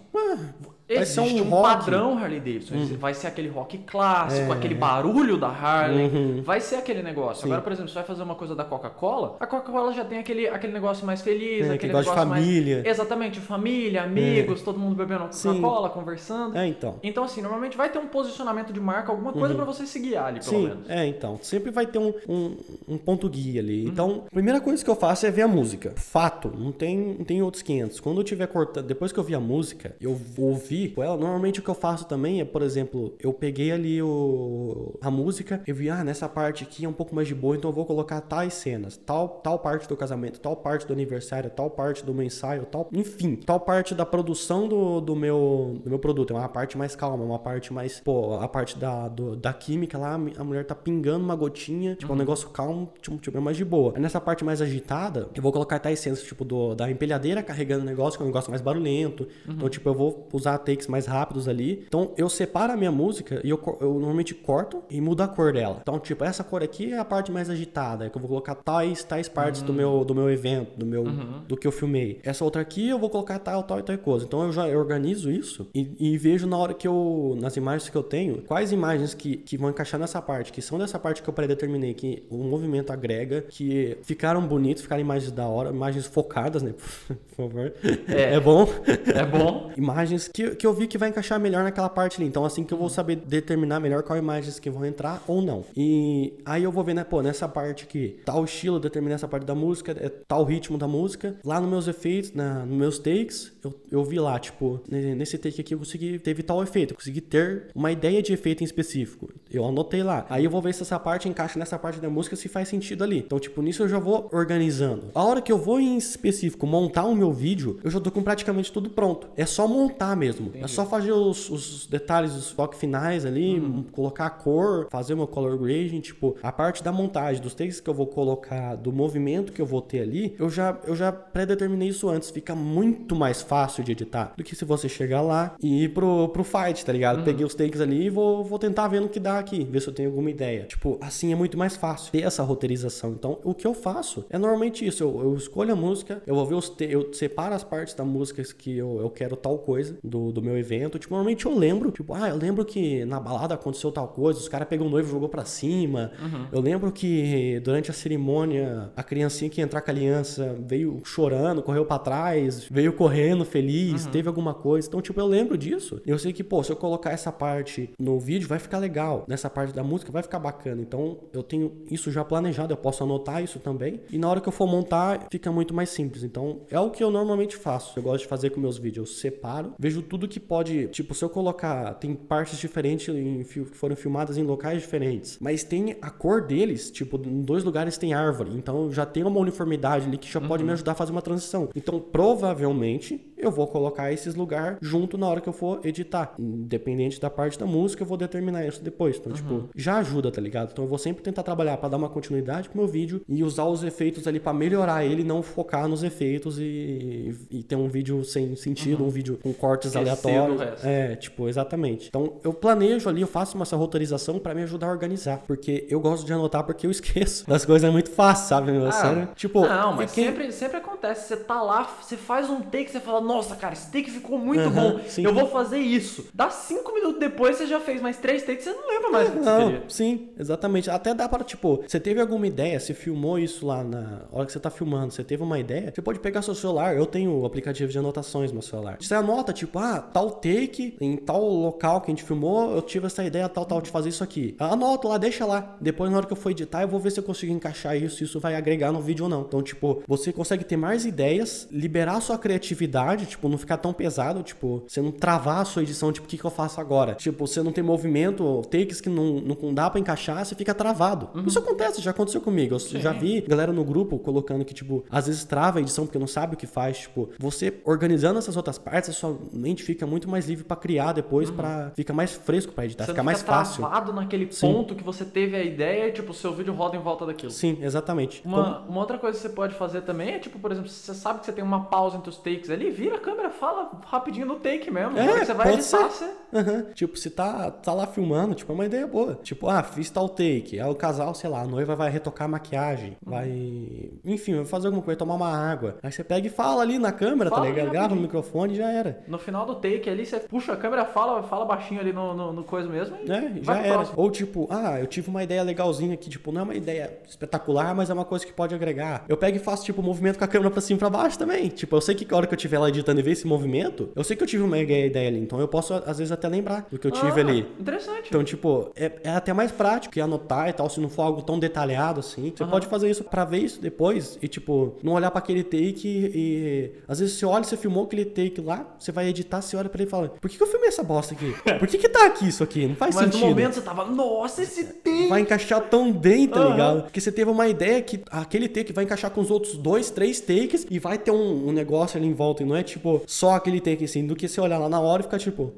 vai ser existe um um, rock. padrão Harley Davidson. Vai ser aquele rock clássico, aquele barulho da Harley. Vai ser aquele negócio. Agora, por exemplo, você vai fazer uma coisa da Coca-Cola, a Coca-Cola já tem aquele, aquele negócio mais feliz, É, que aquele gosta de negócio família. mais... Exatamente, família, amigos, todo mundo bebendo Sim. Coca-Cola, conversando. É, então. Então, assim, normalmente vai ter um posicionamento de marca, alguma coisa pra você se guiar ali, pelo Sim, menos. é, então. Sempre vai ter um, um, um ponto guia ali. Então, a primeira coisa que eu faço é ver a música. Fato, não tem, não tem outros 500. Quando eu tiver cortando, depois que eu vi a música, eu ouvi com ela. Normalmente o que eu faço também é, por exemplo, eu peguei ali o, a música, eu vi, ah, nessa parte aqui é um pouco mais de boa, então eu vou colocar tais cenas, tal, tal parte do casamento, tal parte do aniversário, tal parte do meu ensaio, tal, enfim, tal parte da produção do, do, meu, do meu produto. É uma parte mais calma, uma parte mais, pô, a parte da, do- da química lá, a mulher tá pingando uma gotinha, tipo, é um negócio calmo, tipo, tipo, é mais de boa. Aí nessa parte mais agitada, eu vou colocar tais cenas, tipo, do, da empilhadeira carregando o negócio, que é um negócio mais barulhento. Então, tipo, eu vou usar takes mais rápidos ali. Então eu separo a minha música e eu, eu normalmente corto e mudo a cor dela. Então, tipo, essa cor aqui é a parte mais agitada, é que eu vou colocar tais, tais partes uhum. do, meu, do meu evento, do meu uhum. do que eu filmei. Essa outra aqui eu vou colocar tal, tal e tal coisa. Então eu já organizo isso e, e, vejo na hora que eu, nas imagens que eu tenho, quais imagens que, que vão encaixar nessa parte, que são dessa parte que eu predeterminei, que o movimento agrega, que ficaram bonitos, ficaram imagens da hora, imagens focadas, né? Por favor. É, é bom. É bom. imagens que, que eu vi que vai encaixar melhor naquela parte ali. Então, assim que eu vou saber determinar melhor qual imagens que vão entrar ou não. E aí eu vou ver, né, pô, nessa parte aqui, tal estilo, determinar essa parte da música, é tal ritmo da música. Lá nos meus efeitos, na, nos meus takes, eu, eu vi lá, tipo, nesse take aqui eu consegui, teve tal efeito, eu consegui ter uma ideia de efeito em específico. Eu anotei lá. Aí eu vou ver se essa parte encaixa nessa parte da música, se faz sentido ali. Então, tipo, nisso eu já vou organizando. A hora que eu vou em específico montar o meu vídeo, eu já tô com praticamente tudo pronto. É só montar mesmo. Entendi. É só fazer os, os detalhes, os foques finais ali, uhum. colocar a cor, fazer meu color grading, tipo, a parte da montagem, dos takes que eu vou colocar, do movimento que eu vou ter ali, eu já, eu já pré-determinei isso antes. Fica muito mais fácil de editar do que se você chegar lá e ir pro, pro fight, tá ligado? Uhum. Peguei os takes ali e vou, vou tentar ver no que dá aqui, ver se eu tenho alguma ideia. Tipo, assim é muito mais fácil ter essa roteirização. Então, o que eu faço é normalmente isso. Eu, eu escolho a música, eu vou ver os. Te eu separo as partes da música que eu, eu quero tal coisa do, do meu evento. Tipo, normalmente eu lembro, tipo, ah, eu lembro que na balada aconteceu tal coisa, os caras pegou o noivo e jogou pra cima. Uhum. Eu lembro que durante a cerimônia, a criancinha que ia entrar com a aliança veio chorando, correu para trás, veio correndo feliz, uhum. teve alguma coisa. Então, tipo, eu lembro disso. Eu sei que, pô, se eu colocar essa parte no vídeo, vai ficar legal. Nessa parte da música, vai ficar bacana. Então, eu tenho isso já planejado, eu posso anotar isso também. E na hora que eu for montar, fica muito mais simples. Então, é o que eu normalmente faço. Eu gosto de fazer com meus vídeos. Eu separo, vejo tudo que pode. Tipo, se eu colocar. Tem partes diferentes em, que foram filmadas em locais diferentes. Mas tem a cor deles, tipo, em dois lugares tem árvore. Então já tem uma uniformidade ali que já uhum. pode me ajudar a fazer uma transição. Então, provavelmente, eu vou colocar esses lugares junto na hora que eu for editar. Independente da parte da música, eu vou determinar isso depois. Então, tipo, uhum. tipo, já ajuda, tá ligado? Então eu vou sempre tentar trabalhar para dar uma continuidade pro meu vídeo e usar os efeitos ali para melhorar ele, não focar nos efeitos e, e ter um vídeo sem sentido, uhum. um vídeo com cortes Esquecer aleatórios. É, tipo, exatamente. Então eu planejo ali, eu faço essa roteirização para me ajudar a organizar, porque eu gosto de anotar porque eu esqueço das coisas é muito fácil, sabe, meu? Ah, Sério? Tipo, não, mas quem... sempre, sempre acontece. Você tá lá, você faz um take, você fala, nossa, cara, esse take ficou muito uhum, bom. Sim. Eu vou fazer isso. Dá cinco minutos depois, você já fez mais três takes, você não lembra mais o que você queria. Sim, exatamente. Até dá para, tipo, você teve alguma ideia, você filmou isso lá na hora que você tá filmando, você teve uma ideia, você pode pegar seu celular. Eu tenho o aplicativo de anotações no meu celular. Você anota, tipo, ah, tal take, em tal local que a gente filmou, eu tive essa ideia, tal, tal, de fazer isso aqui. Anota lá, deixa lá. Depois, na hora que eu for editar, eu vou ver se eu consigo encaixar isso, se isso vai agregar no vídeo ou não. Então, tipo, você consegue ter mais ideias, liberar sua criatividade, tipo, não ficar tão pesado, tipo, você não travar a sua edição, tipo, o que, que eu faço agora? Tipo, você não tem movimento, takes que não, não dá pra encaixar, você fica travado. Uhum. Isso acontece, já aconteceu comigo. Eu Sim. já vi galera no grupo colocando que, tipo, às vezes trava a edição porque não sabe o que faz. Tipo, você organizando essas outras partes, a sua mente fica muito mais livre para criar depois, uhum. para fica mais fresco para editar, você fica mais fácil. travado naquele Sim. ponto que você teve a ideia e, tipo, o seu vídeo roda em volta daquilo. Sim, exatamente. Uma, uma outra coisa que você pode fazer também é, tipo, por exemplo, se você sabe que você tem uma pausa entre os takes ali, vira a câmera, fala rapidinho no take mesmo. É, você vai editar, ser. Você... Uhum. Tipo, se tá, tá lá filmando, tipo, é uma ideia boa. Tipo, ah, fiz tal take. Aí o casal, sei lá, a noiva vai retocar a maquiagem, uhum. vai. Enfim, vai fazer alguma coisa, tomar uma água. Aí você pega e fala ali na câmera, tá fala tá ligado? Grava no microfone e já era. No final do take ali, você puxa a câmera, fala, fala baixinho ali no, no, no coisa mesmo. E é, já era. Próximo. Ou tipo, ah, eu tive uma ideia legalzinha aqui, tipo, não é uma ideia espetacular, mas é uma coisa que pode agregar. Eu pego e faço, tipo, movimento com a câmera pra cima e pra baixo também. Tipo, eu sei que a hora que eu tiver lá editando e ver esse movimento, eu sei que eu tive uma ideia ali. Então eu posso, às vezes, até lembrar do que eu tive ah, ali. Interessante. Então, tipo, é, é, até mais prático que anotar e tal, se não for algo tão detalhado assim. Você uhum. pode fazer isso pra ver isso depois e, tipo, não olhar pra aquele take e, e. Às vezes você olha, você filmou aquele take lá, você vai editar, você olha pra ele e fala: Por que, que eu filmei essa bosta aqui? Por que, que tá aqui isso aqui? Não faz Mas sentido. Mas no momento você tava, nossa, esse take. Vai encaixar tão bem, tá uhum. ligado? Porque você teve uma ideia que aquele take vai encaixar com os outros dois, três takes e vai ter um, um negócio ali em volta. E não é tipo só aquele take assim, do que você olhar lá na hora e ficar tipo.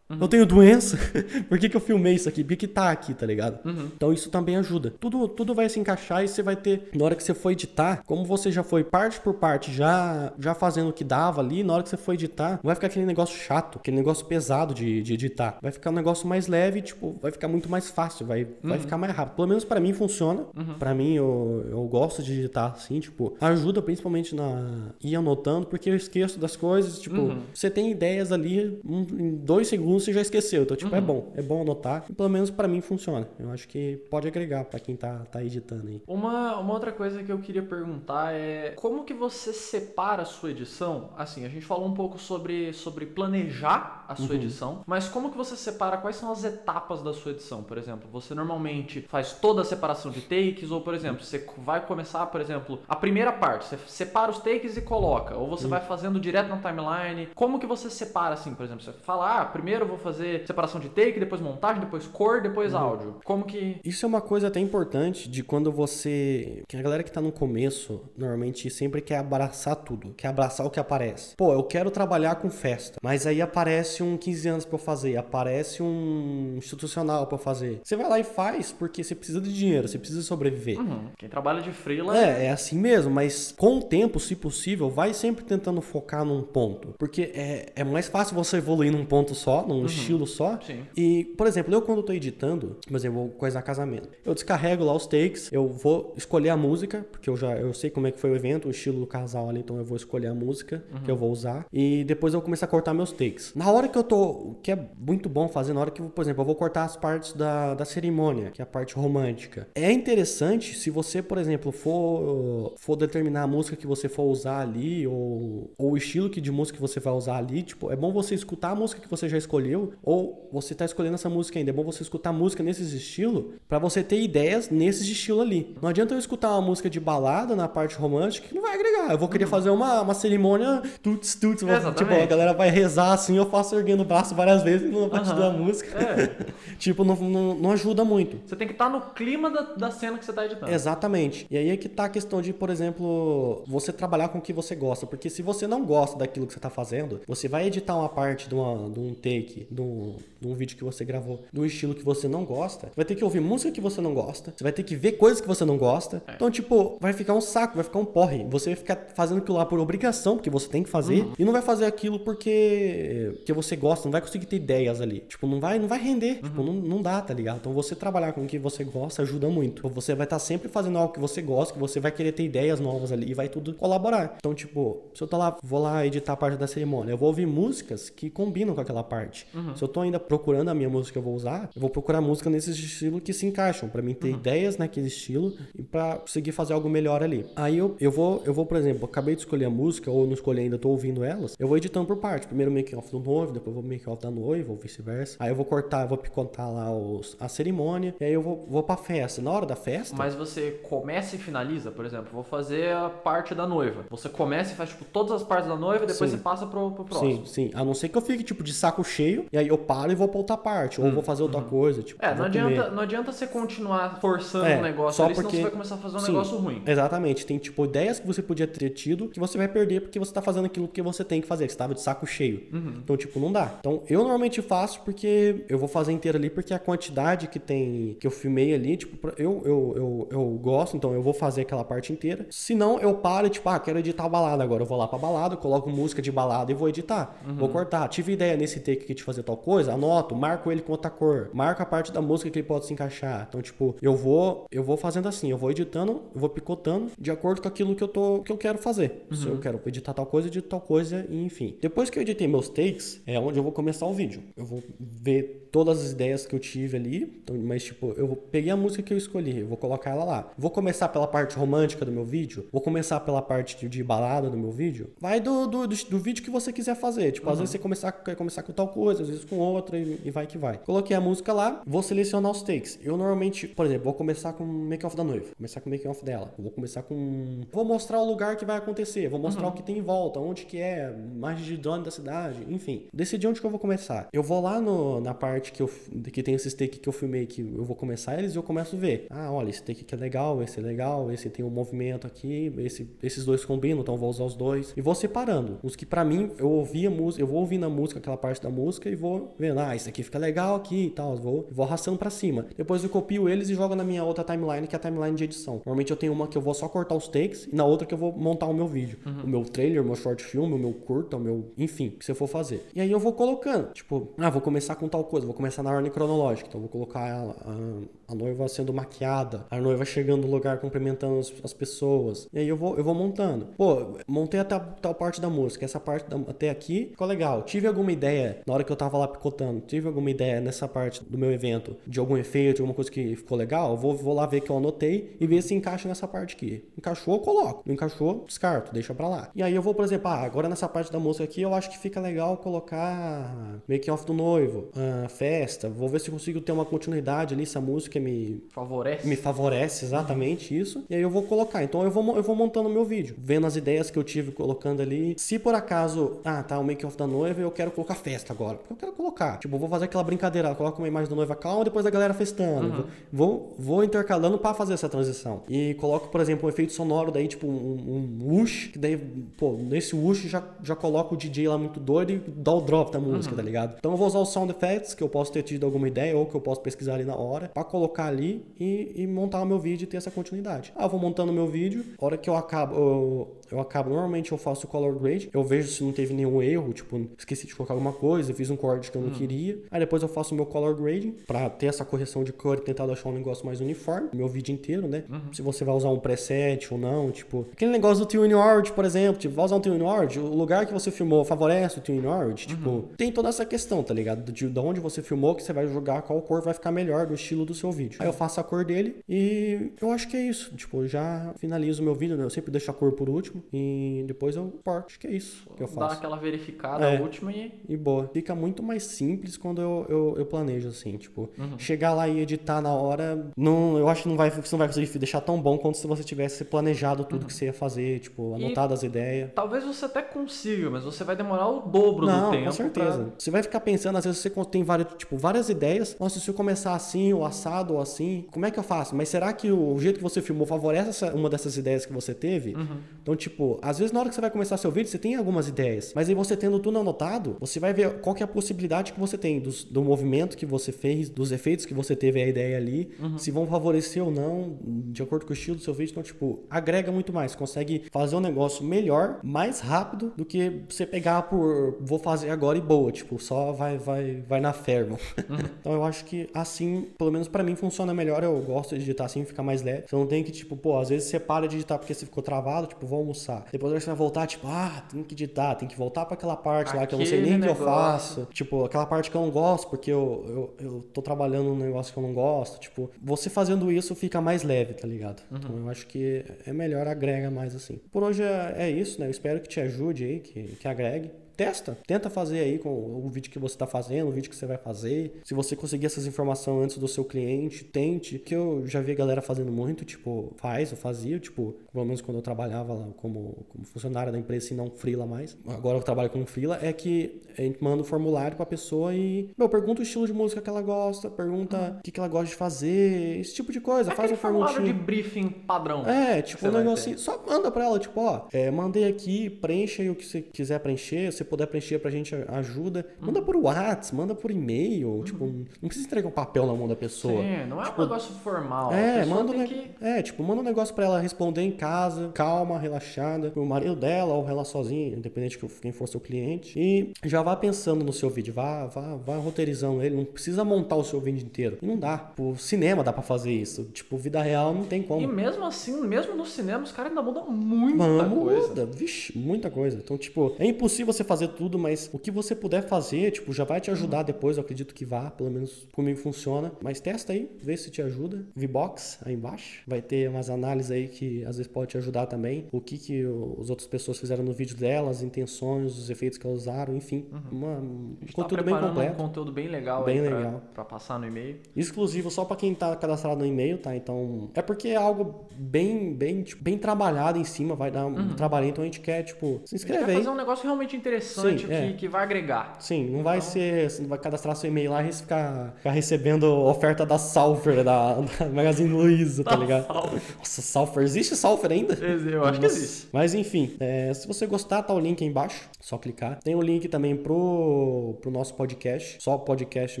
Uhum. Eu tenho doença? Por que, que eu filmei isso aqui? Por que, que tá aqui, tá ligado? Uhum. Então isso também ajuda. Tudo, tudo vai se encaixar e você vai ter, na hora que você for editar, como você já foi parte por parte, já, já fazendo o que dava ali, na hora que você for editar, vai ficar aquele negócio chato, aquele negócio pesado de, de editar. Vai ficar um negócio mais leve, tipo, vai ficar muito mais fácil, vai, uhum. vai ficar mais rápido. Pelo menos para mim funciona. Uhum. para mim, eu, eu gosto de editar assim, tipo, ajuda principalmente na ir anotando, porque eu esqueço das coisas, tipo, uhum. você tem ideias ali, em dois segundos você já esqueceu. Então, tipo, é uhum. bom, é bom anotar. E pelo menos para mim funciona. Eu acho que pode agregar para quem tá, tá editando aí. Uma, uma outra coisa que eu queria perguntar é como que você separa a sua edição? Assim, a gente falou um pouco sobre, sobre planejar a sua uhum. edição, mas como que você separa quais são as etapas da sua edição? Por exemplo, você normalmente faz toda a separação de takes, ou por exemplo, você vai começar, por exemplo, a primeira parte, você separa os takes e coloca, ou você uhum. vai fazendo direto na timeline. Como que você separa assim, por exemplo, você fala, ah, primeiro vou fazer separação de take, depois montagem, depois cor, depois uhum. áudio. Como que. Isso é uma coisa até importante de quando você. Que a galera que tá no começo, normalmente sempre quer abraçar tudo, quer abraçar o que aparece. Pô, eu quero trabalhar com festa, mas aí aparece um 15 anos pra eu fazer, aparece um institucional pra eu fazer. Você vai lá e faz porque você precisa de dinheiro, você precisa sobreviver. Uhum. Quem trabalha de freela. É, é assim mesmo, mas com o tempo, se possível, vai sempre tentando focar num ponto. Porque é, é mais fácil você evoluir num ponto só, num uhum. estilo só. Sim. E, por exemplo, eu quando tô editando, por exemplo, vou coisar casamento, eu descarrego lá os takes, eu vou escolher a música, porque eu já eu sei como é que foi o evento, o estilo do casal ali, então eu vou escolher a música uhum. que eu vou usar. E depois eu vou começar a cortar meus takes. Na hora que eu tô. O que é muito bom fazer, na hora que, por exemplo, eu vou cortar as partes da, da cerimônia, que é a parte romântica. É interessante se você, por exemplo, for, for determinar a música que você for usar ali, ou, ou o estilo que de música que você vai usar ali, tipo, é bom você escutar a música que você já escolheu, ou você tá escolhendo essa música ainda. É bom você escutar música nesses estilos para você ter ideias nesses estilo ali. Não adianta eu escutar uma música de balada na parte romântica que não vai agregar. Eu vou querer uhum. fazer uma, uma cerimônia tuts, tuts. Tipo, a galera vai rezar assim, eu faço erguendo o braço várias vezes na parte uhum. da música. É. tipo, não, não, não, ajuda muito. Você tem que estar tá no clima da, da cena que você tá editando. Exatamente. E aí é que tá a questão de, por exemplo, você trabalhar com o que você gosta. Porque se você não gosta daquilo que você tá fazendo, você vai editar uma parte de, uma, de um take, de um, de um vídeo que você gravou, um estilo que você não gosta, vai ter que ouvir música que você não gosta, você vai ter que ver coisas que você não gosta. É. Então, tipo, vai ficar um saco, vai ficar um porre. Você vai ficar fazendo aquilo lá por obrigação, porque você tem que fazer, uhum. e não vai fazer aquilo porque, porque você gosta, não vai conseguir ter ideias ali. Tipo, não vai, não vai render. Uhum. Tipo, não, não dá, tá ligado? Então você trabalhar com o que você gosta ajuda muito. Então, você vai estar tá sempre fazendo algo que você gosta, que você vai querer ter ideias novas ali e vai tudo colaborar. Então, tipo, se eu tô lá, vou lá editar a parte da cerimônia, eu vou ouvir músicas que combinam com aquela parte. Uhum. Se eu tô ainda procurando a minha música que eu vou usar, eu vou procurar música nesses estilos que se encaixam, para mim ter uhum. ideias naquele estilo e para conseguir fazer algo melhor ali. Aí eu, eu vou, eu vou, por exemplo, acabei de escolher a música ou não escolhi ainda, tô ouvindo elas, eu vou editando por parte. Primeiro make off do noivo, depois vou make off da noiva, ou vice-versa. Aí eu vou cortar, eu vou picotar lá os, a cerimônia, e aí eu vou, vou pra festa. Na hora da festa. Mas você começa e finaliza, por exemplo, vou fazer a parte da noiva. Você começa e faz tipo todas as partes da noiva, depois sim. você passa pro, pro próximo. Sim, sim. A não ser que eu fique tipo de saco cheio, e aí eu paro e vou pra outra parte, ou hum. vou fazer outra uhum. coisa. Tipo, é, não adianta, não adianta você continuar forçando é, um negócio só ali, porque... senão você vai começar a fazer um sim, negócio ruim. Exatamente. Tem tipo ideias que você podia ter tido que você vai perder porque você tá fazendo aquilo que você tem que fazer, que você tava de saco cheio. Uhum. Então, tipo, não dá. Então, eu normalmente faço porque eu vou fazer inteiro ali porque a quantidade que tem que eu filmei ali, tipo, eu, eu, eu, eu gosto, então eu vou fazer aquela parte inteira. Se não, eu paro e, tipo, ah, quero editar a balada agora. Eu vou lá pra balada, coloco música de balada e vou editar. Uhum. Vou cortar. Tive ideia nesse take aqui de fazer tal coisa, anoto, marco ele com outra cor, marco a parte da música que ele pode se encaixar. Então, tipo, eu vou, eu vou fazendo assim, eu vou editando, eu vou picotando de acordo com aquilo que eu tô, que eu quero fazer. Uhum. Se eu quero editar tal coisa, edito tal coisa e enfim. Depois que eu editei meus takes, é onde eu vou começar o vídeo. Eu vou ver todas as ideias que eu tive ali, então, mas tipo, eu peguei a música que eu escolhi, eu vou colocar ela lá. Vou começar pela parte romântica do meu vídeo, vou começar pela parte de, de balada do meu vídeo. Vai do, do, do, do, vídeo que você quiser fazer. Tipo, uhum. às vezes você começar, quer começar com tal coisa, às vezes com outra e, e, vai que vai. Coloquei a música lá, vou selecionar os takes. Eu normalmente, por exemplo, vou começar com o make-off da noiva, começar com o make-off dela. Vou começar com. Vou mostrar o lugar que vai acontecer, vou mostrar uhum. o que tem em volta, onde que é, mais de drone da cidade, enfim. Decidi onde que eu vou começar. Eu vou lá no, na parte que eu que tem esses take que eu filmei que eu vou começar eles e eu começo a ver. Ah, olha, esse take aqui é legal, esse é legal, esse tem um movimento aqui, esse, esses dois combinam, então vou usar os dois. E vou separando. Os que para mim eu ouvi a música, eu vou ouvindo a música, aquela parte da música e vou vendo, ah, esse aqui fica legal aqui e tal, vou, vou arrastando para cima. Depois eu copio eles e jogo na minha outra timeline, que é a timeline de edição. Normalmente eu tenho uma que eu vou só cortar os takes e na outra que eu vou montar o meu vídeo. Uhum. O meu trailer, o meu short film, o meu curta, o meu, enfim, que você for fazer. E aí eu vou colocando, tipo, ah, vou começar com tal coisa, vou começar na ordem cronológica, então vou colocar a, a, a noiva sendo maquiada, a noiva chegando no lugar cumprimentando as, as, pessoas. E aí eu vou, eu vou montando. Pô, montei até tal parte da música, essa parte da, até aqui ficou legal. Tive alguma ideia na hora que eu tava lá picotando, tive alguma ideia nessa parte do meu evento de algum efeito, alguma coisa que ficou legal, vou, vou lá ver que eu anotei e ver se encaixa nessa parte aqui. Encaixou, coloco. Não encaixou, descarto, deixa pra lá. E aí eu vou, por exemplo, ah, agora nessa parte da música aqui eu acho que fica legal colocar making off do noivo, uh, festa. Vou ver se consigo ter uma continuidade ali, se a me favorece. Me favorece exatamente uhum. isso. E aí eu vou colocar. Então eu vou, eu vou montando meu vídeo, vendo as ideias que eu tive colocando ali. Se por acaso, ah, tá, o make off da noiva, eu quero colocar festa agora. Porque eu quero colocar. Tipo, vou fazer aquela brincadeira, coloco uma imagem da noiva calma, depois a galera festando. Uhum. Vou, vou intercalando para fazer essa transição. E coloco, por exemplo, um efeito sonoro daí, tipo um, um whoosh, que daí, pô, nesse whoosh já, já coloco o DJ lá muito doido e dá o drop da música, uhum. tá ligado? Então eu vou usar os sound effects, que eu posso ter tido alguma ideia ou que eu posso pesquisar ali na hora, para colocar ali e, e, montar o meu vídeo e ter essa continuidade. Ah, eu vou montando o meu vídeo, hora que eu acabo, eu, eu acabo, normalmente eu faço o color grade, eu vejo se não teve nenhum erro, tipo, esqueci de colocar alguma coisa, fiz um corte que eu não uhum. queria. Aí depois eu faço o meu color grading para ter essa correção de cor e tentar deixar um negócio mais uniforme, meu vídeo inteiro, né? Uhum. Se você vai usar um preset ou não, tipo, aquele negócio do Twin Word, por exemplo, tipo, vai usar um Twin Word, o lugar que você filmou favorece o Twin Word, tipo, uhum. tem toda essa questão, tá ligado? De, de onde você filmou que você vai jogar qual cor vai ficar melhor do estilo do seu vídeo. Aí eu faço a cor dele e eu acho que é isso. Tipo, já finalizo o meu vídeo, né? Eu sempre deixo a cor por último e depois eu porto. Acho que é isso que eu faço. Dá aquela verificada é, última e. E boa. Fica muito mais simples quando eu, eu, eu planejo, assim. Tipo, uhum. chegar lá e editar na hora, não, eu acho que não vai, você não vai conseguir deixar tão bom quanto se você tivesse planejado tudo uhum. que você ia fazer, tipo, anotado e as ideias. Talvez você até consiga, mas você vai demorar o dobro não, do tempo. Com certeza. Pra... Você vai ficar pensando, às vezes você tem vários, tipo, várias ideias. Nossa, se eu começar assim, ou assado, ou assim, como é que eu faço? Mas será que o jeito que você filmou favorece essa, uma dessas ideias que você teve? Uhum. Então, tipo, às vezes na hora que você vai começar seu vídeo, você tem algumas ideias. Mas aí você tendo tudo anotado, você vai ver qual que é a possibilidade que você tem dos, do movimento que você fez, dos efeitos que você teve a ideia ali, uhum. se vão favorecer ou não, de acordo com o estilo do seu vídeo. Então, tipo, agrega muito mais. Consegue fazer um negócio melhor, mais rápido do que você pegar por vou fazer agora e boa. Tipo, só vai, vai, vai na irmão. Uhum. então eu acho que assim, pelo menos para mim, funciona melhor. Eu gosto de editar assim, fica mais leve. Você não tem que, tipo, pô, às vezes você para de editar porque você ficou travado, tipo, vou Depois você vai voltar, tipo, ah, tem que editar, tem que voltar para aquela parte Aquele lá que eu não sei nem o que eu faço. Tipo, aquela parte que eu não gosto porque eu, eu, eu tô trabalhando num negócio que eu não gosto. Tipo, você fazendo isso fica mais leve, tá ligado? Uhum. Então eu acho que é melhor, agrega mais assim. Por hoje é, é isso, né? Eu espero que te ajude aí, que, que agregue testa. Tenta fazer aí com o vídeo que você está fazendo, o vídeo que você vai fazer. Se você conseguir essas informações antes do seu cliente, tente. Que eu já vi a galera fazendo muito, tipo, faz, eu fazia, tipo, pelo menos quando eu trabalhava lá como, como funcionário da empresa e não freela mais. Agora eu trabalho como freela, é que a gente manda o um formulário pra pessoa e, meu, pergunta o estilo de música que ela gosta, pergunta o que, que ela gosta de fazer, esse tipo de coisa. É faz um formulário de briefing padrão. É, tipo, um negócio assim, só manda pra ela, tipo, ó, é, mandei aqui, preencha aí o que você quiser preencher, você puder preencher pra gente ajuda. Manda por WhatsApp, manda por e-mail. Uhum. Tipo, não precisa entregar um papel na mão da pessoa. Sim, não é tipo, um negócio formal. É, manda um, que... é, tipo, manda um negócio pra ela responder em casa, calma, relaxada. O marido dela ou ela sozinha, independente de quem for seu cliente. E já vá pensando no seu vídeo, vá, vá, vá roteirizando ele. Não precisa montar o seu vídeo inteiro. E não dá. Tipo, cinema dá pra fazer isso. Tipo, vida real não tem como. E mesmo assim, mesmo no cinema, os caras ainda mudam muita Mano, coisa. Muda, vixe, muita coisa. Então, tipo, é impossível você fazer tudo, mas o que você puder fazer, tipo, já vai te ajudar depois, eu acredito que vá, pelo menos comigo funciona. Mas testa aí, vê se te ajuda. V-Box aí embaixo, vai ter umas análises aí que às vezes pode te ajudar também. O que que as outras pessoas fizeram no vídeo delas, intenções, os efeitos que elas usaram, enfim. Uhum. Uma, um conteúdo bem completo. um conteúdo bem legal bem aí legal. Pra, pra passar no e-mail. Exclusivo só para quem tá cadastrado no e-mail, tá? Então, é porque é algo bem, bem, tipo, bem trabalhado em cima, vai dar um uhum. trabalho, então a gente quer, tipo, se inscreve aí. fazer um negócio realmente interessante interessante, Sim, que, é. que vai agregar. Sim, não vai ser. Você não vai cadastrar seu e-mail lá e ficar, ficar recebendo oferta da Salfer, da, da Magazine Luiza, tá ligado? Salfer. Nossa, Salfer. Existe Salfer ainda? Eu acho que Nossa. existe. Mas enfim, é, se você gostar, tá o link aí embaixo. Só clicar. Tem o link também pro, pro nosso podcast. Só o podcast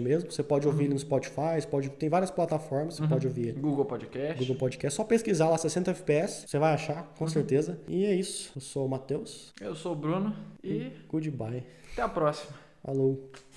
mesmo. Você pode ouvir ele no Spotify. Pode, tem várias plataformas. Você pode ouvir ele. Google Podcast. Google Podcast. Só pesquisar lá 60 FPS. Você vai achar, com certeza. E é isso. Eu sou o Matheus. Eu sou o Bruno e Goodbye. até a próxima. Falou.